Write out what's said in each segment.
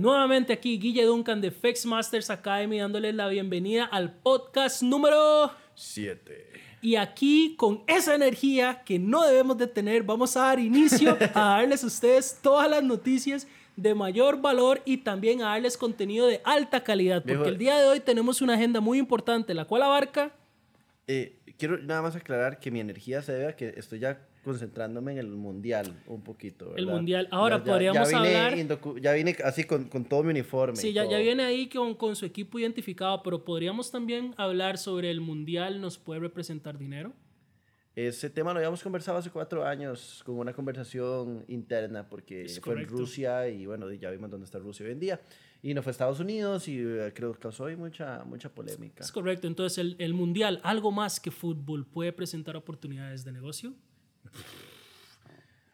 Nuevamente aquí Guille Duncan de FX Masters Academy dándoles la bienvenida al podcast número 7. Y aquí con esa energía que no debemos de tener, vamos a dar inicio a darles a ustedes todas las noticias de mayor valor y también a darles contenido de alta calidad, porque el día de hoy tenemos una agenda muy importante, la cual abarca... Eh, quiero nada más aclarar que mi energía se debe a que estoy ya concentrándome en el mundial un poquito. El mundial. Ahora podríamos hablar. Ya vine así con, con, todo mi uniforme. Sí, ya, ya, viene ahí con, con, su equipo identificado, pero podríamos también hablar sobre el mundial, ¿nos puede representar dinero? Ese tema lo habíamos conversado hace cuatro años con una conversación interna, porque fue en Rusia y bueno, ya vimos dónde está Rusia hoy en día. Y no fue Estados Unidos y eh, creo que causó ahí mucha, mucha polémica. Es correcto. Entonces, el, el mundial, algo más que fútbol, puede presentar oportunidades de negocio.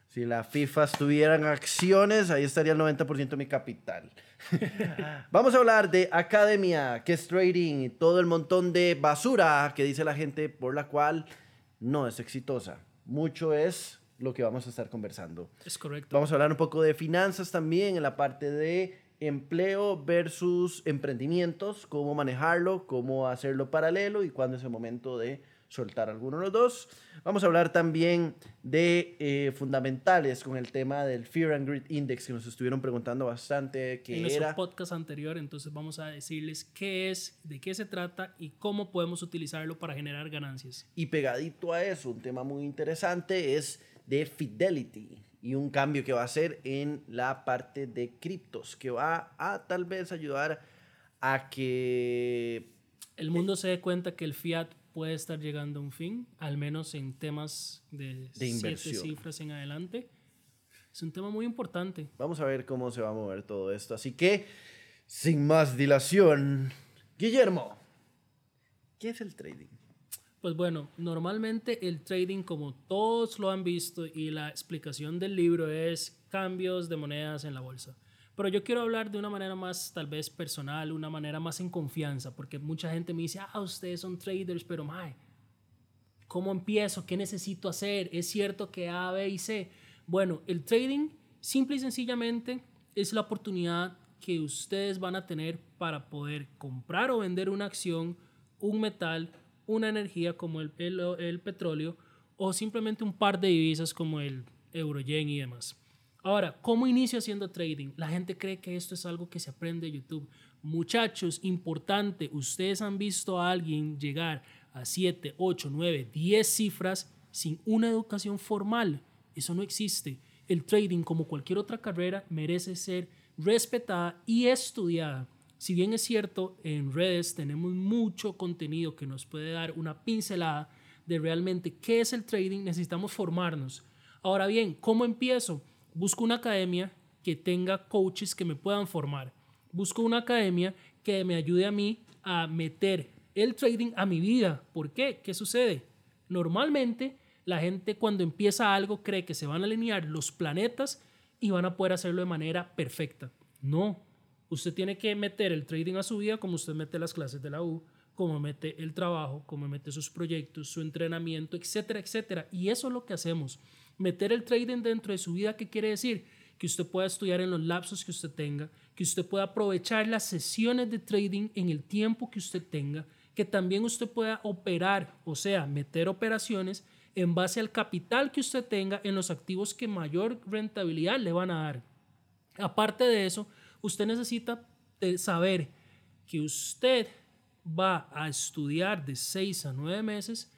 Si la FIFA tuvieran acciones, ahí estaría el 90% de mi capital. Vamos a hablar de academia, que es trading y todo el montón de basura que dice la gente por la cual no es exitosa. Mucho es lo que vamos a estar conversando. Es correcto. Vamos a hablar un poco de finanzas también en la parte de empleo versus emprendimientos, cómo manejarlo, cómo hacerlo paralelo y cuándo es el momento de soltar alguno de los dos. Vamos a hablar también de eh, fundamentales con el tema del Fear and Greed Index que nos estuvieron preguntando bastante en era. En nuestro podcast anterior, entonces vamos a decirles qué es, de qué se trata y cómo podemos utilizarlo para generar ganancias. Y pegadito a eso, un tema muy interesante es de Fidelity y un cambio que va a hacer en la parte de criptos que va a tal vez ayudar a que el mundo se dé cuenta que el fiat puede estar llegando a un fin, al menos en temas de, de siete cifras en adelante. Es un tema muy importante. Vamos a ver cómo se va a mover todo esto. Así que, sin más dilación, Guillermo, ¿qué es el trading? Pues bueno, normalmente el trading, como todos lo han visto, y la explicación del libro es cambios de monedas en la bolsa. Pero yo quiero hablar de una manera más tal vez personal, una manera más en confianza, porque mucha gente me dice, ah, ustedes son traders, pero mae, ¿cómo empiezo? ¿Qué necesito hacer? ¿Es cierto que A, B y C? Bueno, el trading simple y sencillamente es la oportunidad que ustedes van a tener para poder comprar o vender una acción, un metal, una energía como el, el, el petróleo o simplemente un par de divisas como el euro, yen y demás. Ahora, ¿cómo inicio haciendo trading? La gente cree que esto es algo que se aprende de YouTube. Muchachos, importante, ustedes han visto a alguien llegar a 7, 8, 9, 10 cifras sin una educación formal. Eso no existe. El trading, como cualquier otra carrera, merece ser respetada y estudiada. Si bien es cierto, en redes tenemos mucho contenido que nos puede dar una pincelada de realmente qué es el trading, necesitamos formarnos. Ahora bien, ¿cómo empiezo? Busco una academia que tenga coaches que me puedan formar. Busco una academia que me ayude a mí a meter el trading a mi vida. ¿Por qué? ¿Qué sucede? Normalmente la gente cuando empieza algo cree que se van a alinear los planetas y van a poder hacerlo de manera perfecta. No, usted tiene que meter el trading a su vida como usted mete las clases de la U, como mete el trabajo, como mete sus proyectos, su entrenamiento, etcétera, etcétera. Y eso es lo que hacemos meter el trading dentro de su vida, ¿qué quiere decir? Que usted pueda estudiar en los lapsos que usted tenga, que usted pueda aprovechar las sesiones de trading en el tiempo que usted tenga, que también usted pueda operar, o sea, meter operaciones en base al capital que usted tenga en los activos que mayor rentabilidad le van a dar. Aparte de eso, usted necesita eh, saber que usted va a estudiar de 6 a 9 meses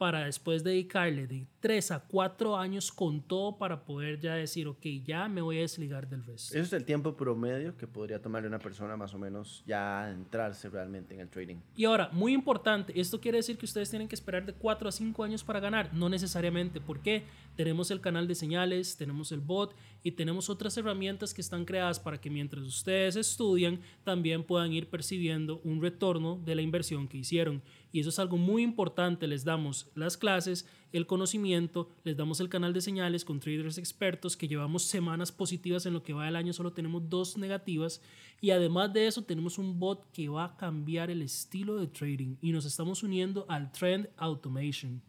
para después dedicarle de 3 a 4 años con todo para poder ya decir, ok, ya me voy a desligar del resto. Ese es el tiempo promedio que podría tomarle una persona más o menos ya entrarse realmente en el trading. Y ahora, muy importante, esto quiere decir que ustedes tienen que esperar de 4 a 5 años para ganar, no necesariamente. ¿Por qué? Tenemos el canal de señales, tenemos el bot y tenemos otras herramientas que están creadas para que mientras ustedes estudian también puedan ir percibiendo un retorno de la inversión que hicieron. Y eso es algo muy importante. Les damos las clases, el conocimiento, les damos el canal de señales con traders expertos que llevamos semanas positivas en lo que va del año, solo tenemos dos negativas. Y además de eso tenemos un bot que va a cambiar el estilo de trading y nos estamos uniendo al Trend Automation.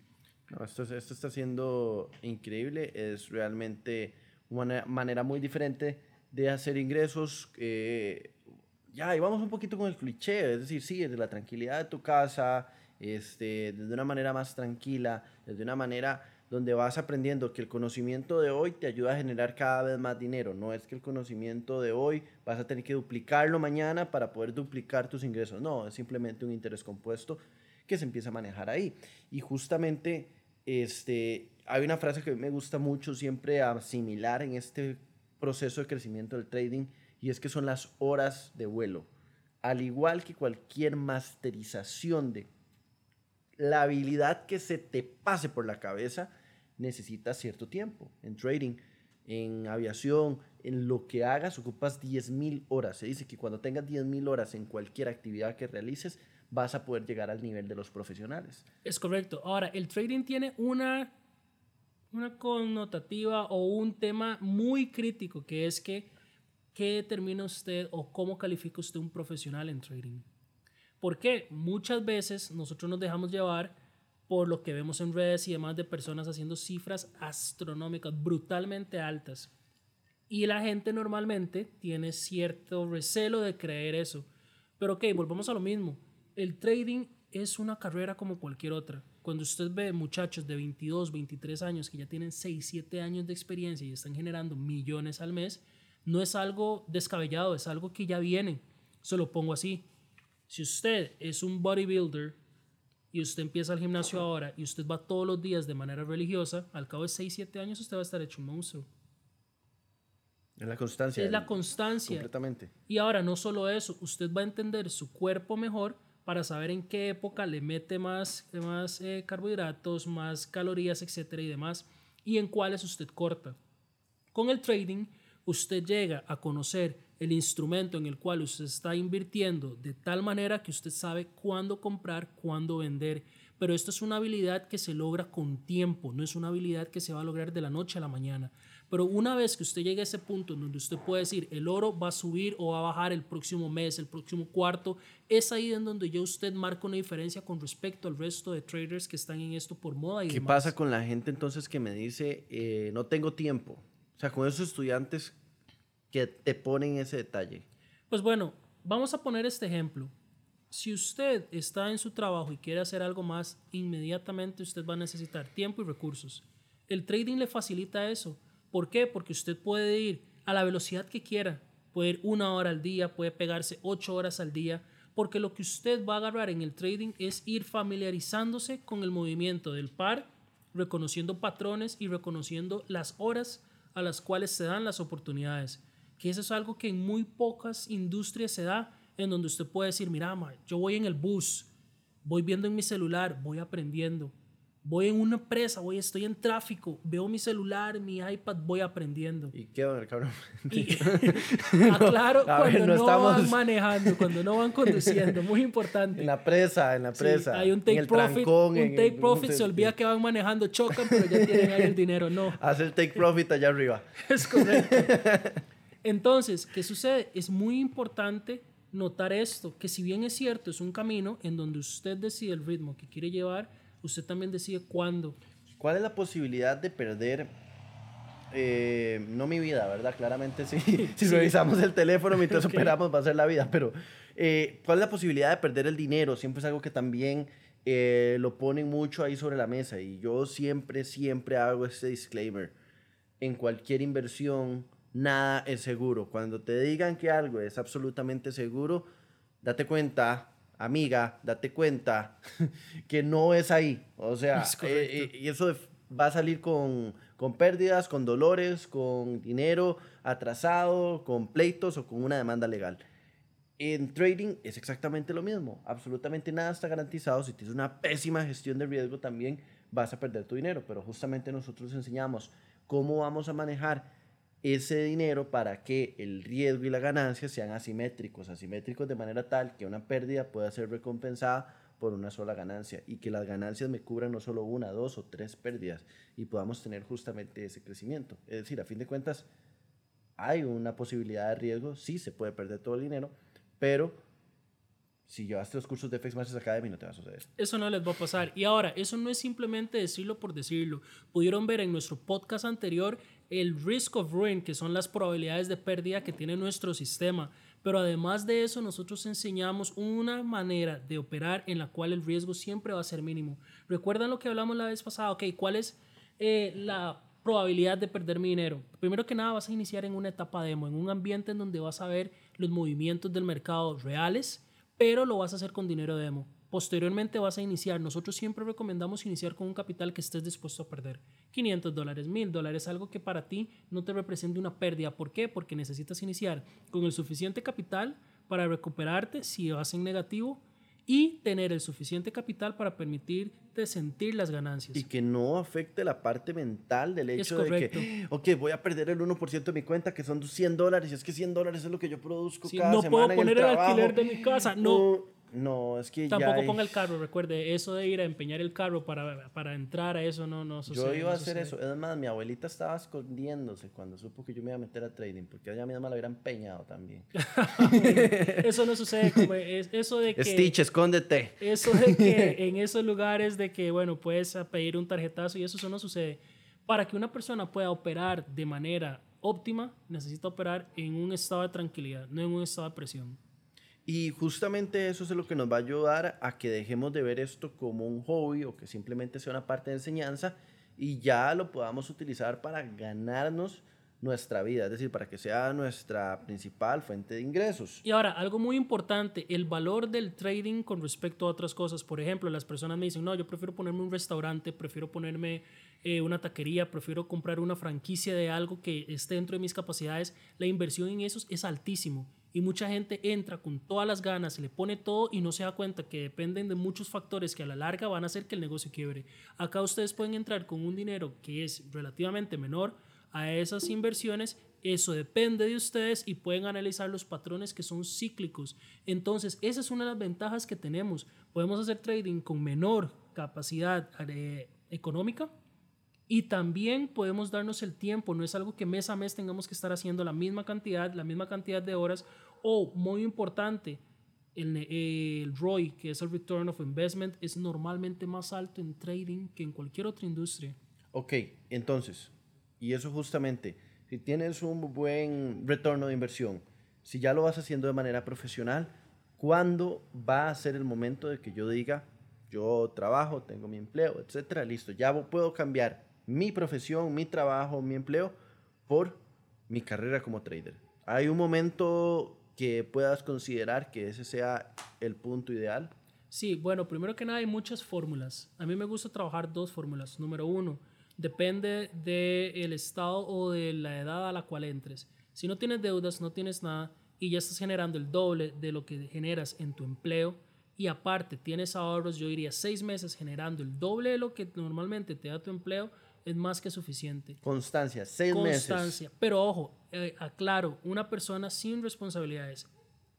esto, esto está siendo increíble, es realmente una manera muy diferente de hacer ingresos. Eh, ya, y vamos un poquito con el cliché, es decir, sí, desde la tranquilidad de tu casa, este, desde una manera más tranquila, desde una manera donde vas aprendiendo que el conocimiento de hoy te ayuda a generar cada vez más dinero. No es que el conocimiento de hoy vas a tener que duplicarlo mañana para poder duplicar tus ingresos. No, es simplemente un interés compuesto que se empieza a manejar ahí. Y justamente este, hay una frase que me gusta mucho siempre asimilar en este proceso de crecimiento del trading y es que son las horas de vuelo. Al igual que cualquier masterización de la habilidad que se te pase por la cabeza, necesitas cierto tiempo. En trading, en aviación, en lo que hagas, ocupas 10.000 horas. Se dice que cuando tengas 10.000 horas en cualquier actividad que realices, vas a poder llegar al nivel de los profesionales. Es correcto. Ahora, el trading tiene una, una connotativa o un tema muy crítico, que es que, ¿qué determina usted o cómo califica usted un profesional en trading? Porque muchas veces nosotros nos dejamos llevar por lo que vemos en redes y demás de personas haciendo cifras astronómicas brutalmente altas. Y la gente normalmente tiene cierto recelo de creer eso. Pero ok, volvamos a lo mismo. El trading es una carrera como cualquier otra. Cuando usted ve muchachos de 22, 23 años que ya tienen 6, 7 años de experiencia y están generando millones al mes, no es algo descabellado, es algo que ya viene. Se lo pongo así. Si usted es un bodybuilder y usted empieza el gimnasio ahora y usted va todos los días de manera religiosa, al cabo de 6, 7 años usted va a estar hecho un monstruo. Es la constancia. Es la constancia. Completamente. Y ahora no solo eso, usted va a entender su cuerpo mejor para saber en qué época le mete más, más eh, carbohidratos, más calorías, etcétera y demás, y en cuáles usted corta. Con el trading, usted llega a conocer el instrumento en el cual usted está invirtiendo de tal manera que usted sabe cuándo comprar, cuándo vender. Pero esto es una habilidad que se logra con tiempo, no es una habilidad que se va a lograr de la noche a la mañana. Pero una vez que usted llegue a ese punto en donde usted puede decir el oro va a subir o va a bajar el próximo mes, el próximo cuarto, es ahí en donde ya usted marca una diferencia con respecto al resto de traders que están en esto por moda y ¿Qué pasa con la gente entonces que me dice eh, no tengo tiempo? O sea, con esos estudiantes que te ponen ese detalle? Pues bueno, vamos a poner este ejemplo. Si usted está en su trabajo y quiere hacer algo más, inmediatamente usted va a necesitar tiempo y recursos. El trading le facilita eso. ¿Por qué? Porque usted puede ir a la velocidad que quiera. Puede ir una hora al día, puede pegarse ocho horas al día, porque lo que usted va a agarrar en el trading es ir familiarizándose con el movimiento del par, reconociendo patrones y reconociendo las horas a las cuales se dan las oportunidades que eso es algo que en muy pocas industrias se da, en donde usted puede decir, mira, yo voy en el bus, voy viendo en mi celular, voy aprendiendo. Voy en una empresa, voy, estoy en tráfico, veo mi celular, mi iPad, voy aprendiendo. ¿Y qué, el cabrón? aclaro, cuando no, van manejando, cuando no van conduciendo, muy importante. En la presa, en la presa. hay un take profit, un take profit, se olvida que van manejando, chocan, pero ya tienen ahí el dinero, no. Hace el take profit allá arriba. Es correcto. Entonces, ¿qué sucede? Es muy importante notar esto, que si bien es cierto, es un camino en donde usted decide el ritmo que quiere llevar, usted también decide cuándo. ¿Cuál es la posibilidad de perder, eh, no mi vida, verdad? Claramente sí. si revisamos el teléfono mientras operamos va a ser la vida, pero eh, ¿cuál es la posibilidad de perder el dinero? Siempre es algo que también eh, lo ponen mucho ahí sobre la mesa y yo siempre, siempre hago este disclaimer. En cualquier inversión, nada es seguro. Cuando te digan que algo es absolutamente seguro, date cuenta, amiga, date cuenta que no es ahí. O sea, eh, eh, y eso va a salir con, con pérdidas, con dolores, con dinero atrasado, con pleitos o con una demanda legal. En trading es exactamente lo mismo. Absolutamente nada está garantizado. Si tienes una pésima gestión de riesgo, también vas a perder tu dinero. Pero justamente nosotros enseñamos cómo vamos a manejar ese dinero para que el riesgo y la ganancia sean asimétricos, asimétricos de manera tal que una pérdida pueda ser recompensada por una sola ganancia y que las ganancias me cubran no solo una, dos o tres pérdidas y podamos tener justamente ese crecimiento. Es decir, a fin de cuentas, hay una posibilidad de riesgo, sí se puede perder todo el dinero, pero si llevaste los cursos de FX Masters Academy no te va a suceder. Eso no les va a pasar. Y ahora, eso no es simplemente decirlo por decirlo. Pudieron ver en nuestro podcast anterior el risk of ruin, que son las probabilidades de pérdida que tiene nuestro sistema. Pero además de eso, nosotros enseñamos una manera de operar en la cual el riesgo siempre va a ser mínimo. ¿Recuerdan lo que hablamos la vez pasada? Ok, ¿cuál es eh, la probabilidad de perder mi dinero? Primero que nada, vas a iniciar en una etapa demo, en un ambiente en donde vas a ver los movimientos del mercado reales pero lo vas a hacer con dinero demo. Posteriormente vas a iniciar. Nosotros siempre recomendamos iniciar con un capital que estés dispuesto a perder. 500 dólares, 1000 dólares, algo que para ti no te represente una pérdida. ¿Por qué? Porque necesitas iniciar con el suficiente capital para recuperarte si vas en negativo y tener el suficiente capital para permitirte sentir las ganancias. Y que no afecte la parte mental del hecho de que, ok, voy a perder el 1% de mi cuenta, que son 100 dólares, y es que 100 dólares es lo que yo produzco cada no semana puedo en poner el, el, trabajo. alquiler de mi casa, no. No, es que Tampoco ya hay- ponga el carro, recuerde, eso de ir a empeñar el carro para, para entrar a eso no, no sucede. Yo iba a no hacer sucede. eso. Es más, mi abuelita estaba escondiéndose cuando supo que yo me iba a meter a trading, porque ella misma la hubiera empeñado también. Eso no sucede, como es- eso de que... Stitch, escóndete. Eso de que en esos lugares de que, bueno, puedes pedir un tarjetazo y eso, eso no sucede. Para que una persona pueda operar de manera óptima, necesita operar en un estado de tranquilidad, no en un estado de presión. Y justamente eso es lo que nos va a ayudar a que dejemos de ver esto como un hobby o que simplemente sea una parte de enseñanza y ya lo podamos utilizar para ganarnos nuestra vida, es decir, para que sea nuestra principal fuente de ingresos. Y ahora, algo muy importante, el valor del trading con respecto a otras cosas. Por ejemplo, las personas me dicen, no, yo prefiero ponerme un restaurante, prefiero ponerme eh, una taquería, prefiero comprar una franquicia de algo que esté dentro de mis capacidades. La inversión en eso es altísimo. Y mucha gente entra con todas las ganas, le pone todo y no se da cuenta que dependen de muchos factores que a la larga van a hacer que el negocio quiebre. Acá ustedes pueden entrar con un dinero que es relativamente menor a esas inversiones, eso depende de ustedes y pueden analizar los patrones que son cíclicos. Entonces, esa es una de las ventajas que tenemos. Podemos hacer trading con menor capacidad eh, económica y también podemos darnos el tiempo. No es algo que mes a mes tengamos que estar haciendo la misma cantidad, la misma cantidad de horas. O, muy importante, el, el ROI, que es el Return of Investment, es normalmente más alto en trading que en cualquier otra industria. Ok, entonces, y eso justamente, si tienes un buen retorno de inversión, si ya lo vas haciendo de manera profesional, ¿cuándo va a ser el momento de que yo diga, yo trabajo, tengo mi empleo, etcétera, listo, ya puedo cambiar mi profesión, mi trabajo, mi empleo por mi carrera como trader? ¿Hay un momento que puedas considerar que ese sea el punto ideal? Sí, bueno, primero que nada hay muchas fórmulas. A mí me gusta trabajar dos fórmulas. Número uno, depende del estado o de la edad a la cual entres. Si no tienes deudas, no tienes nada y ya estás generando el doble de lo que generas en tu empleo y aparte tienes ahorros, yo diría seis meses generando el doble de lo que normalmente te da tu empleo, es más que suficiente. Constancia, seis meses. Constancia. Pero ojo, eh, aclaro, una persona sin responsabilidades,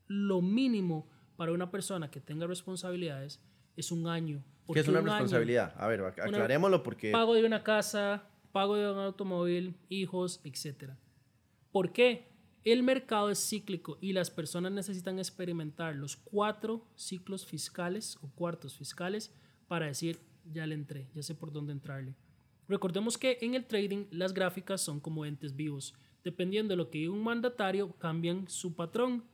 lo mínimo para una persona que tenga responsabilidades es un año. ¿Qué es una un año, responsabilidad? A ver, ac- aclarémoslo porque... pago de una casa, pago de un automóvil, hijos, etc. ¿Por qué? El mercado es cíclico y las personas necesitan experimentar los cuatro ciclos fiscales o cuartos fiscales para decir, ya le entré, ya sé por dónde entrarle. Recordemos que en el trading las gráficas son como entes vivos. Dependiendo de lo que diga un mandatario, cambian su patrón.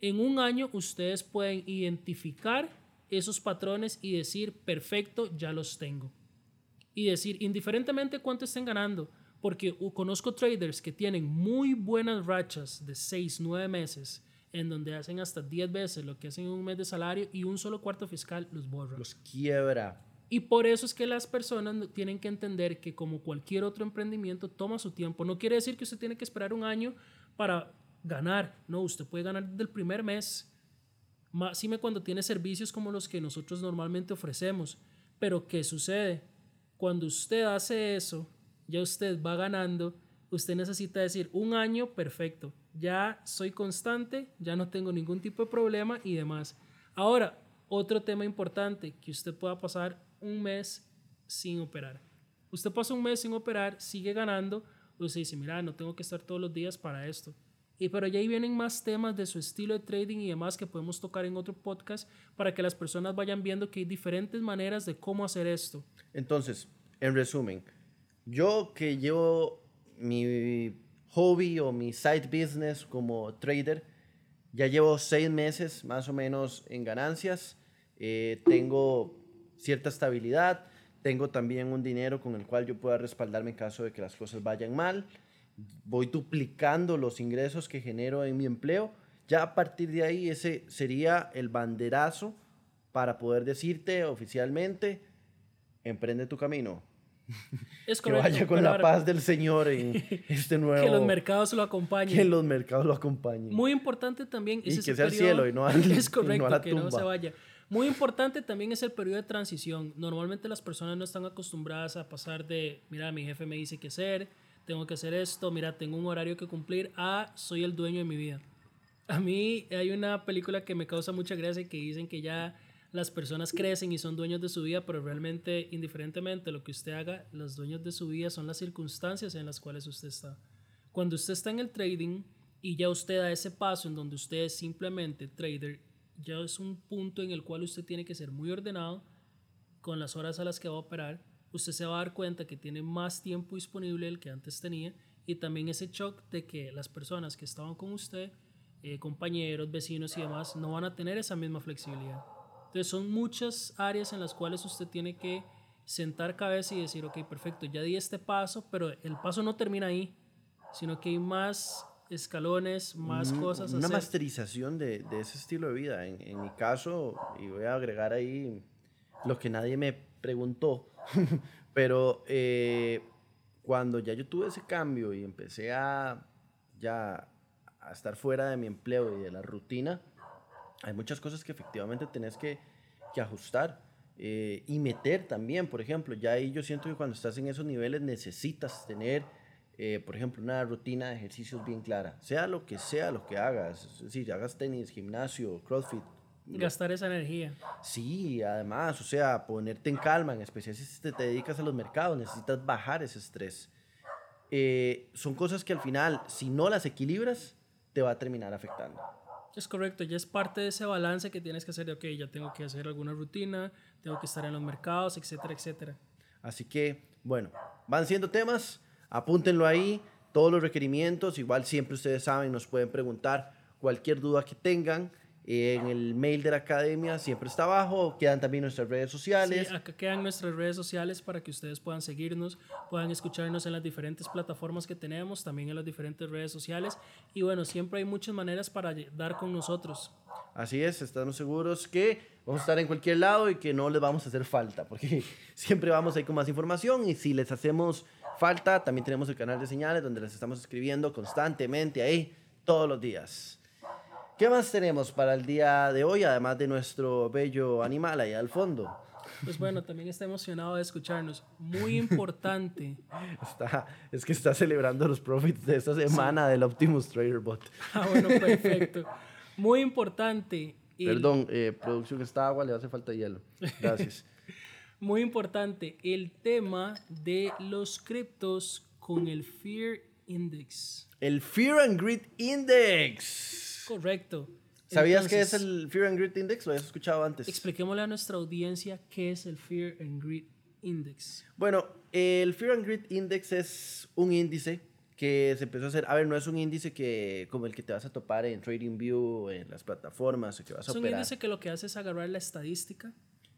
En un año ustedes pueden identificar esos patrones y decir, perfecto, ya los tengo. Y decir, indiferentemente cuánto estén ganando, porque conozco traders que tienen muy buenas rachas de 6, 9 meses, en donde hacen hasta 10 veces lo que hacen en un mes de salario y un solo cuarto fiscal los borra. Los quiebra. Y por eso es que las personas tienen que entender que como cualquier otro emprendimiento toma su tiempo. No quiere decir que usted tiene que esperar un año para ganar. No, usted puede ganar desde el primer mes. Máxime cuando tiene servicios como los que nosotros normalmente ofrecemos. Pero ¿qué sucede? Cuando usted hace eso, ya usted va ganando. Usted necesita decir un año, perfecto. Ya soy constante, ya no tengo ningún tipo de problema y demás. Ahora, otro tema importante, que usted pueda pasar un mes sin operar. Usted pasa un mes sin operar, sigue ganando, usted dice, mira, no tengo que estar todos los días para esto. Y pero ya ahí vienen más temas de su estilo de trading y demás que podemos tocar en otro podcast para que las personas vayan viendo que hay diferentes maneras de cómo hacer esto. Entonces, en resumen, yo que llevo mi hobby o mi side business como trader, ya llevo seis meses más o menos en ganancias, eh, tengo cierta estabilidad, tengo también un dinero con el cual yo pueda respaldarme en caso de que las cosas vayan mal, voy duplicando los ingresos que genero en mi empleo, ya a partir de ahí ese sería el banderazo para poder decirte oficialmente, emprende tu camino, Es que vaya con la paz del Señor en este nuevo... que los mercados lo acompañen. Que los mercados lo acompañen. Muy importante también... y que sea el cielo y no, al, es correcto, no a la que tumba. no se vaya. Muy importante también es el periodo de transición. Normalmente las personas no están acostumbradas a pasar de, mira, mi jefe me dice qué hacer, tengo que hacer esto, mira, tengo un horario que cumplir, a soy el dueño de mi vida. A mí hay una película que me causa mucha gracia que dicen que ya las personas crecen y son dueños de su vida, pero realmente, indiferentemente lo que usted haga, los dueños de su vida son las circunstancias en las cuales usted está. Cuando usted está en el trading y ya usted da ese paso en donde usted es simplemente trader, ya es un punto en el cual usted tiene que ser muy ordenado con las horas a las que va a operar. Usted se va a dar cuenta que tiene más tiempo disponible del que antes tenía y también ese shock de que las personas que estaban con usted, eh, compañeros, vecinos y demás, no van a tener esa misma flexibilidad. Entonces son muchas áreas en las cuales usted tiene que sentar cabeza y decir, ok, perfecto, ya di este paso, pero el paso no termina ahí, sino que hay más escalones, más cosas. Una hacer. masterización de, de ese estilo de vida. En, en mi caso, y voy a agregar ahí lo que nadie me preguntó, pero eh, cuando ya yo tuve ese cambio y empecé a ya a estar fuera de mi empleo y de la rutina, hay muchas cosas que efectivamente tenés que, que ajustar eh, y meter también. Por ejemplo, ya ahí yo siento que cuando estás en esos niveles necesitas tener, eh, por ejemplo, una rutina de ejercicios bien clara. Sea lo que sea lo que hagas, es decir, hagas tenis, gimnasio, crossfit. Gastar esa energía. Sí, además, o sea, ponerte en calma, en especial si te, te dedicas a los mercados, necesitas bajar ese estrés. Eh, son cosas que al final, si no las equilibras, te va a terminar afectando. Es correcto, ya es parte de ese balance que tienes que hacer de, ok, ya tengo que hacer alguna rutina, tengo que estar en los mercados, etcétera, etcétera. Así que, bueno, van siendo temas, apúntenlo ahí, todos los requerimientos, igual siempre ustedes saben, nos pueden preguntar cualquier duda que tengan. eh, en el mail de la academia siempre está abajo, quedan también nuestras redes sociales. Sí, acá quedan nuestras redes sociales para que ustedes puedan seguirnos, puedan escucharnos en las diferentes plataformas que tenemos, también en las diferentes redes sociales. Y bueno, siempre hay muchas maneras para dar con nosotros. Así es, estamos seguros que vamos a estar en cualquier lado y que no les vamos a hacer falta, porque siempre vamos ahí con más información y si les hacemos falta, también tenemos el canal de señales donde les estamos escribiendo constantemente ahí todos los días. ¿Qué más tenemos para el día de hoy, además de nuestro bello animal ahí al fondo? Pues bueno, también está emocionado de escucharnos. Muy importante. Está, es que está celebrando los profits de esta semana del Optimus Trader Bot. Ah, bueno, perfecto. Muy importante. Perdón, eh, producción está agua, le hace falta hielo. Gracias. Muy importante, el tema de los criptos con el Fear Index. el Fear and Greed Index. Correcto. ¿Sabías qué es el Fear and Greed Index? Lo habías escuchado antes. Expliquémosle a nuestra audiencia qué es el Fear and Greed Index. Bueno, el Fear and Greed Index es un índice que se empezó a hacer. A ver, no es un índice que como el que te vas a topar en TradingView, en las plataformas, o que vas a Es un operar. índice que lo que hace es agarrar la estadística.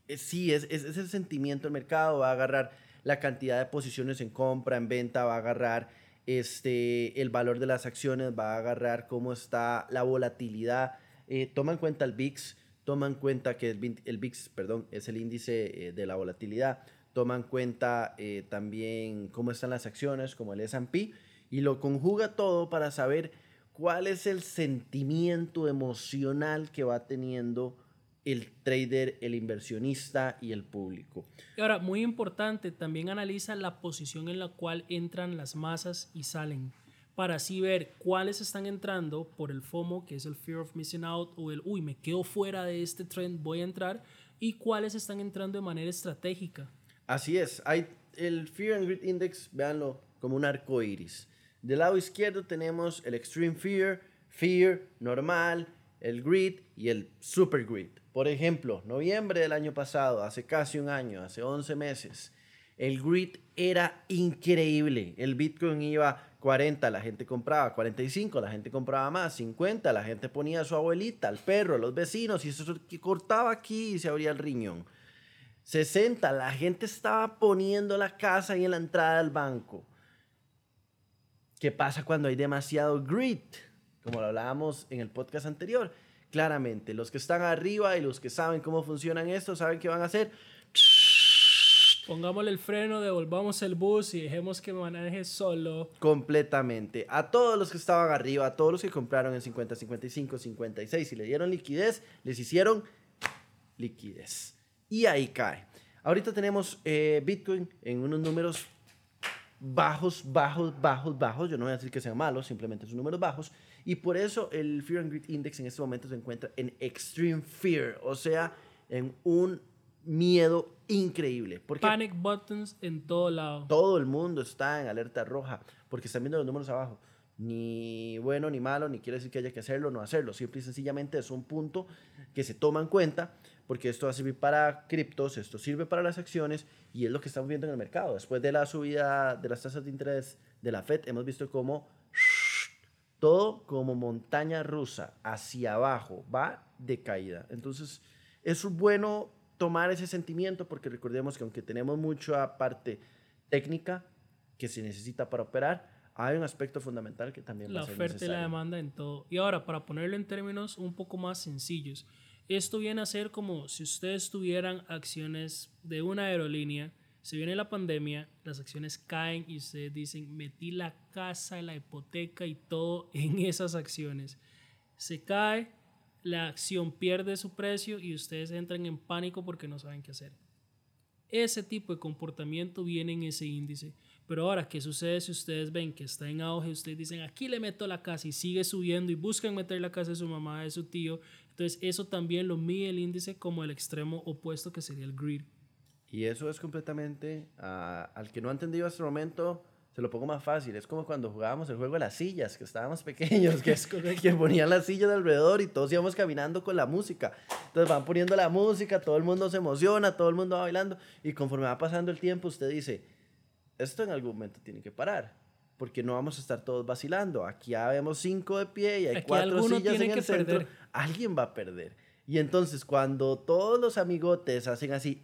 Eh, Sí, es, es, es el sentimiento del mercado, va a agarrar la cantidad de posiciones en compra, en venta, va a agarrar este, el valor de las acciones, va a agarrar cómo está la volatilidad. Eh, toma en cuenta el VIX, toma en cuenta que el, el VIX, perdón, es el índice eh, de la volatilidad, toma en cuenta eh, también cómo están las acciones, como el S&P, y lo conjuga todo para saber cuál es el sentimiento emocional que va teniendo el trader, el inversionista y el público. Y ahora, muy importante, también analiza la posición en la cual entran las masas y salen, para así ver cuáles están entrando por el FOMO, que es el Fear of Missing Out, o el, uy, me quedo fuera de este trend, voy a entrar, y cuáles están entrando de manera estratégica. Así es, hay el Fear and Greed Index, véanlo como un arco iris. Del lado izquierdo tenemos el Extreme Fear, Fear, normal, el Grid y el Super Grid. Por ejemplo, noviembre del año pasado, hace casi un año, hace 11 meses, el Grid era increíble. El Bitcoin iba 40, la gente compraba 45, la gente compraba más, 50, la gente ponía a su abuelita, al perro, a los vecinos y eso que cortaba aquí y se abría el riñón. 60, la gente estaba poniendo la casa ahí en la entrada del banco. ¿Qué pasa cuando hay demasiado grid? Como lo hablábamos en el podcast anterior. Claramente, los que están arriba y los que saben cómo funcionan esto, saben qué van a hacer. Pongámosle el freno, devolvamos el bus y dejemos que maneje solo. Completamente. A todos los que estaban arriba, a todos los que compraron en 50, 55, 56 y le dieron liquidez, les hicieron liquidez. Y ahí cae. Ahorita tenemos eh, Bitcoin en unos números bajos, bajos, bajos, bajos. Yo no voy a decir que sean malos, simplemente son números bajos. Y por eso el Fear and Greed Index en este momento se encuentra en Extreme Fear, o sea, en un miedo increíble. Porque Panic buttons en todo lado. Todo el mundo está en alerta roja porque están viendo los números abajo. Ni bueno ni malo, ni quiere decir que haya que hacerlo o no hacerlo. Simple y sencillamente es un punto que se toma en cuenta porque esto va a servir para criptos, esto sirve para las acciones y es lo que estamos viendo en el mercado. Después de la subida de las tasas de interés de la Fed, hemos visto cómo todo como montaña rusa hacia abajo va de caída. Entonces, es bueno tomar ese sentimiento porque recordemos que aunque tenemos mucha parte técnica que se necesita para operar, hay un aspecto fundamental que también la va a ser oferta y la demanda en todo. Y ahora, para ponerlo en términos un poco más sencillos, esto viene a ser como si ustedes tuvieran acciones de una aerolínea, se viene la pandemia, las acciones caen y ustedes dicen, metí la casa, la hipoteca y todo en esas acciones. Se cae, la acción pierde su precio y ustedes entran en pánico porque no saben qué hacer. Ese tipo de comportamiento viene en ese índice. Pero ahora, ¿qué sucede si ustedes ven que está en auge? Ustedes dicen, aquí le meto la casa y sigue subiendo y buscan meter la casa de su mamá, de su tío. Entonces, eso también lo mide el índice como el extremo opuesto que sería el greed. Y eso es completamente, ah, al que no ha entendido hasta el momento, se lo pongo más fácil. Es como cuando jugábamos el juego de las sillas, que estábamos pequeños, que, es, que ponían las sillas alrededor y todos íbamos caminando con la música. Entonces van poniendo la música, todo el mundo se emociona, todo el mundo va bailando y conforme va pasando el tiempo usted dice, esto en algún momento tiene que parar. Porque no vamos a estar todos vacilando. Aquí ya vemos cinco de pie y hay cuatro sillas en el centro. Alguien va a perder. Y entonces cuando todos los amigotes hacen así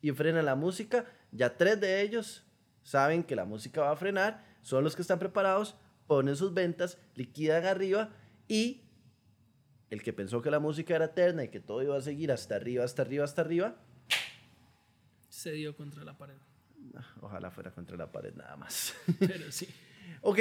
y frenan la música, ya tres de ellos saben que la música va a frenar, son los que están preparados, ponen sus ventas, liquidan arriba y el que pensó que la música era eterna y que todo iba a seguir hasta arriba, hasta arriba, hasta arriba, se dio contra la pared. Ojalá fuera contra la pared nada más. Pero sí. ok,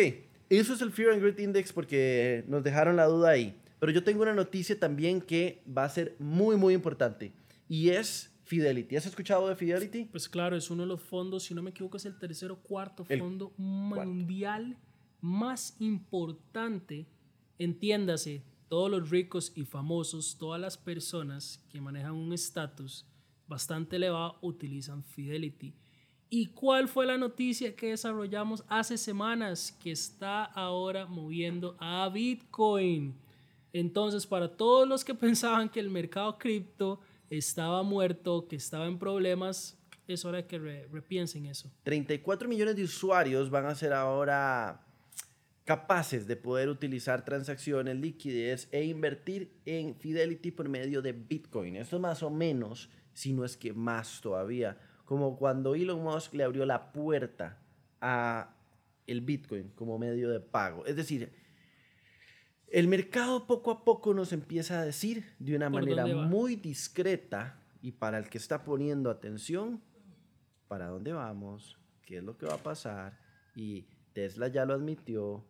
eso es el Fear and Greed Index porque nos dejaron la duda ahí. Pero yo tengo una noticia también que va a ser muy, muy importante. Y es Fidelity. ¿Has escuchado de Fidelity? Pues claro, es uno de los fondos, si no me equivoco, es el tercer o cuarto fondo mundial más importante. Entiéndase, todos los ricos y famosos, todas las personas que manejan un estatus bastante elevado utilizan Fidelity. ¿Y cuál fue la noticia que desarrollamos hace semanas que está ahora moviendo a Bitcoin? Entonces, para todos los que pensaban que el mercado cripto estaba muerto, que estaba en problemas, es hora de que repiensen eso. 34 millones de usuarios van a ser ahora capaces de poder utilizar transacciones, liquidez e invertir en Fidelity por medio de Bitcoin. Esto es más o menos, si no es que más todavía, como cuando Elon Musk le abrió la puerta a el Bitcoin como medio de pago. Es decir, el mercado poco a poco nos empieza a decir de una manera muy discreta y para el que está poniendo atención, para dónde vamos, qué es lo que va a pasar. Y Tesla ya lo admitió,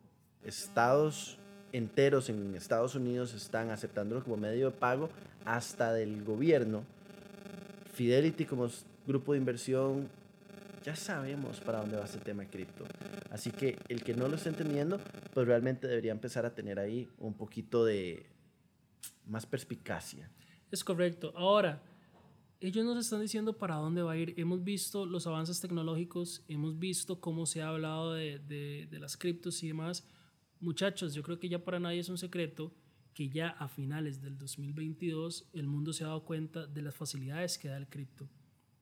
estados enteros en Estados Unidos están aceptándolo como medio de pago, hasta del gobierno. Fidelity como grupo de inversión ya sabemos para dónde va este tema de cripto. Así que el que no lo esté entendiendo, pues realmente debería empezar a tener ahí un poquito de más perspicacia. Es correcto. Ahora, ellos nos están diciendo para dónde va a ir. Hemos visto los avances tecnológicos, hemos visto cómo se ha hablado de, de, de las criptos y demás, muchachos, yo creo que ya para nadie es un secreto que ya a finales del 2022 el mundo se ha dado cuenta de las facilidades que da el cripto.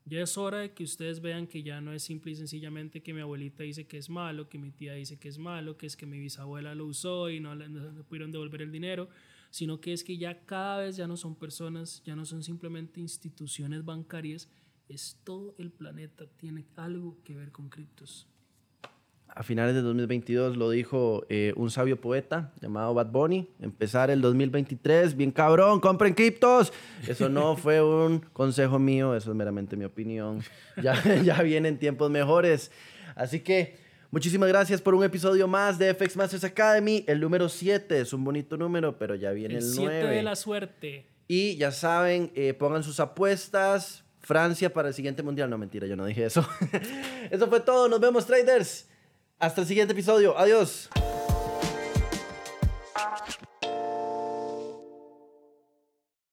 Ya es hora de que ustedes vean que ya no es simple y sencillamente que mi abuelita dice que es malo, que mi tía dice que es malo, que es que mi bisabuela lo usó y no le, no pudieron devolver el dinero, sino que es que ya cada vez ya no son personas, ya no son simplemente instituciones bancarias, es todo el planeta tiene algo que ver con criptos a finales de 2022 lo dijo eh, un sabio poeta llamado Bad Bunny. Empezar el 2023, bien cabrón, compren criptos. Eso no fue un consejo mío, eso es meramente mi opinión. Ya, ya vienen tiempos mejores. Así que muchísimas gracias por un episodio más de FX Masters Academy. El número 7 es un bonito número, pero ya viene el, el 9. 7 de la suerte. Y ya saben, eh, pongan sus apuestas. Francia para el siguiente mundial. No, mentira, yo no dije eso. eso fue todo. Nos vemos, traders. Hasta el siguiente episodio. Adiós.